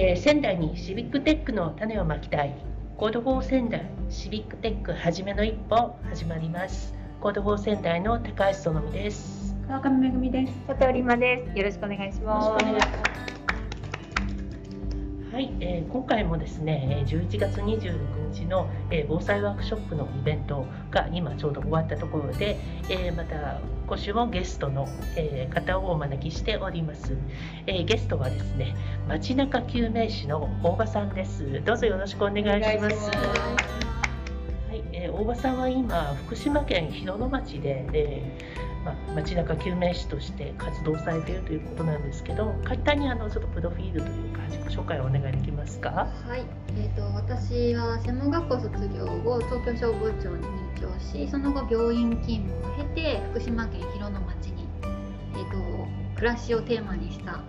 えー、仙台にシビックテックの種をまきたい。 Code for 仙台シビックテックはじめの一歩始まります。 Code for 仙台の高橋園美です。川上めぐみです。佐藤里真です。よろしくお願いしますはい、えー、今回もですね11月26日の、えー、防災ワークショップのイベントが今ちょうど終わったところで、えー、また今週もゲストの、えー、方をお招きしております、えー、ゲストはですね街中救命士の大場さんです。どうぞよろしくお願いします。はい、えー、大場さんは今福島県広野町で、えーまあ、街中救命士として活動されているということなんですけど簡単にあのちょっとプロフィールというか自己紹介をお願いできますか？はい、えーと、私は専門学校卒業後東京消防庁に入庁しその後病院勤務を経て福島県広野町に、えーと、暮らしをテーマにした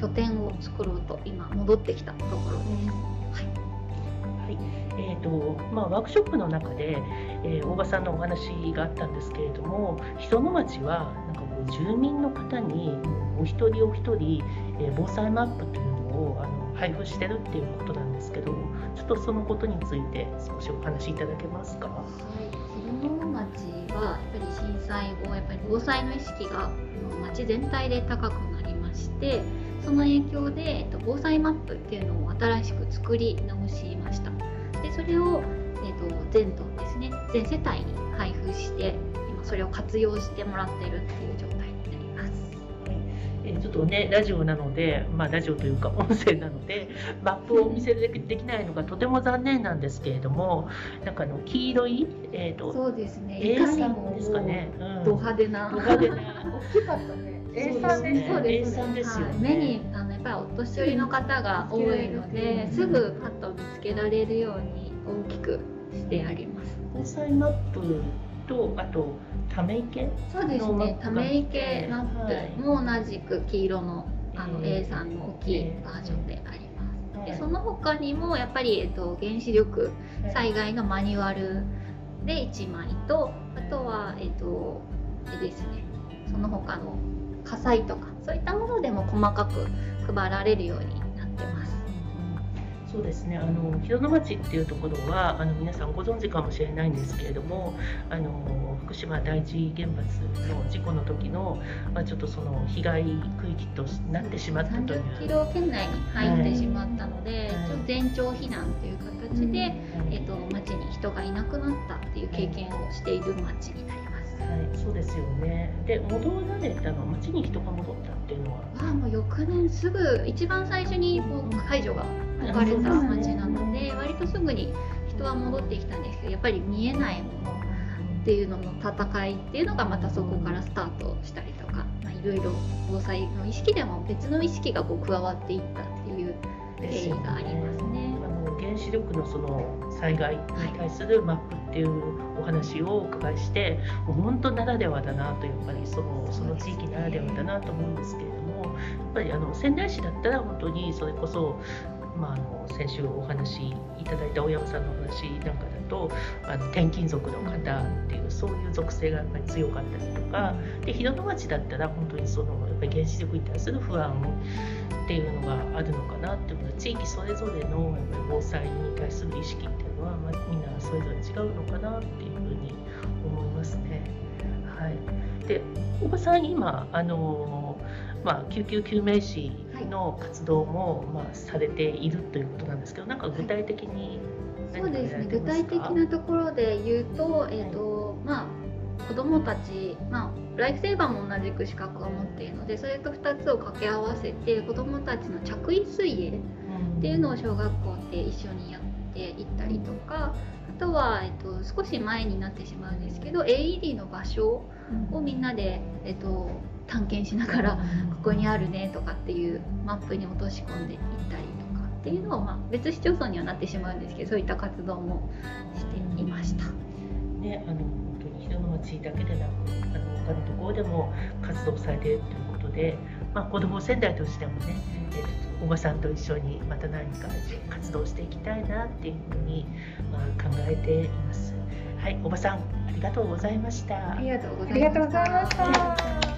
拠点を作ろうと今戻ってきたところです。はいとまあ、ワークショップの中で、えー、大場さんのお話があったんですけれども広野町はなんかこう住民の方にお一人お一人、えー、防災マップというのをあの配布してるっていうことなんですけどちょっとそのことについて少しお話しいただけますか？はい、広野町はやっぱり震災後やっぱり防災の意識が町全体で高くなりまして。その影響で、えっと、防災マップっていうのを新しく作り直しましたそれを、えっと、全島ですね全世帯に配布して今それを活用してもらっているっていう状態になります。えちょっとねラジオなので、まあ、ラジオというか音声なのでマップをお見せできないのがとても残念なんですけれどもなんかあの黄色い、えーと、そうですね。いかにもですかね、うん、ド派手な。ド派手な。大きかったね。A3 そうです、ね、ですよ、ね、目にあのやっぱりお年寄りの方が多いので、すぐパッと見つけられるように大きくしてあります。防災マップとあとため池そうですねため池マップも同じく黄色のあの A3 の大きいバージョンであります。でその他にもやっぱり、えっと、原子力災害のマニュアルで1枚とあとはえっとあれですねその他の火災とかそういったものでも細かく配られるように。そうですねあの広野町っていうところはあの皆さんご存知かもしれないんですけれどもあの福島第一原発の事故の時の、まあ、ちょっとその被害区域となってしまったという。キロ圏内に入ってしまったので、はい、全町避難という形で、うん、えーと、町に人がいなくなったっていう経験をしている町になります。はい、そうですよね。で、戻られたの町に人が戻ったっていうのは？ああ、もう翌年すぐ一番最初にこう解除が解かれた町なので、割とすぐに人は戻ってきたんですけど、やっぱり見えないものっていうのの戦いっていうのがまたそこからスタートしたりとか、まあ、いろいろ防災の意識でも別の意識がこう加わっていったっていう経緯がありますね。原子力のその災害に対するマップっていうお話をお伺いしてもう本当ならではだなとやっぱりそのその地域ならではだなと思うんですけれどもやっぱりあの仙台市だったら本当にそれこそまあ、あの先週お話しいただいた大山さんのお話なんかだとあの転勤族の方っていうそういう属性がやっぱり強かったりとかで広野町だったら本当にそのやっぱり原子力に対する不安っていうのがあるのかなっていうのは地域それぞれのやっぱり防災に対する意識っていうのは、まあ、みんなそれぞれ違うのかなっていうふうに思いますね。はい、でおばさん今あの、まあ、救急救命士の活動も、まあ、されているということなんですけどなんか具体的にそうですね。具体的なところで言うと,、えーとまあ、子どもたち、まあ、ライフセーバーも同じく資格を持っているのでそれと2つを掛け合わせて子どもたちの着衣水泳っていうのを小学校で一緒にやっていったりとかあとは、えっと、少し前になってしまうんですけど AED の場所をみんなで、えっと、探検しながらここにあるねとかっていうマップに落とし込んでいったりとかっていうのを、まあ、別市町村にはなってしまうんですけどそういった活動もしていました。ね、あの本当に広野町だけでなくあの他のところでも活動されているということで、まあ、子ども仙台としてもね、えー、おばさんと一緒にまた何か活動していきたいなっていうふうに、まあ、考えています。はい、おばさんありがとうございました。ありがとうございました。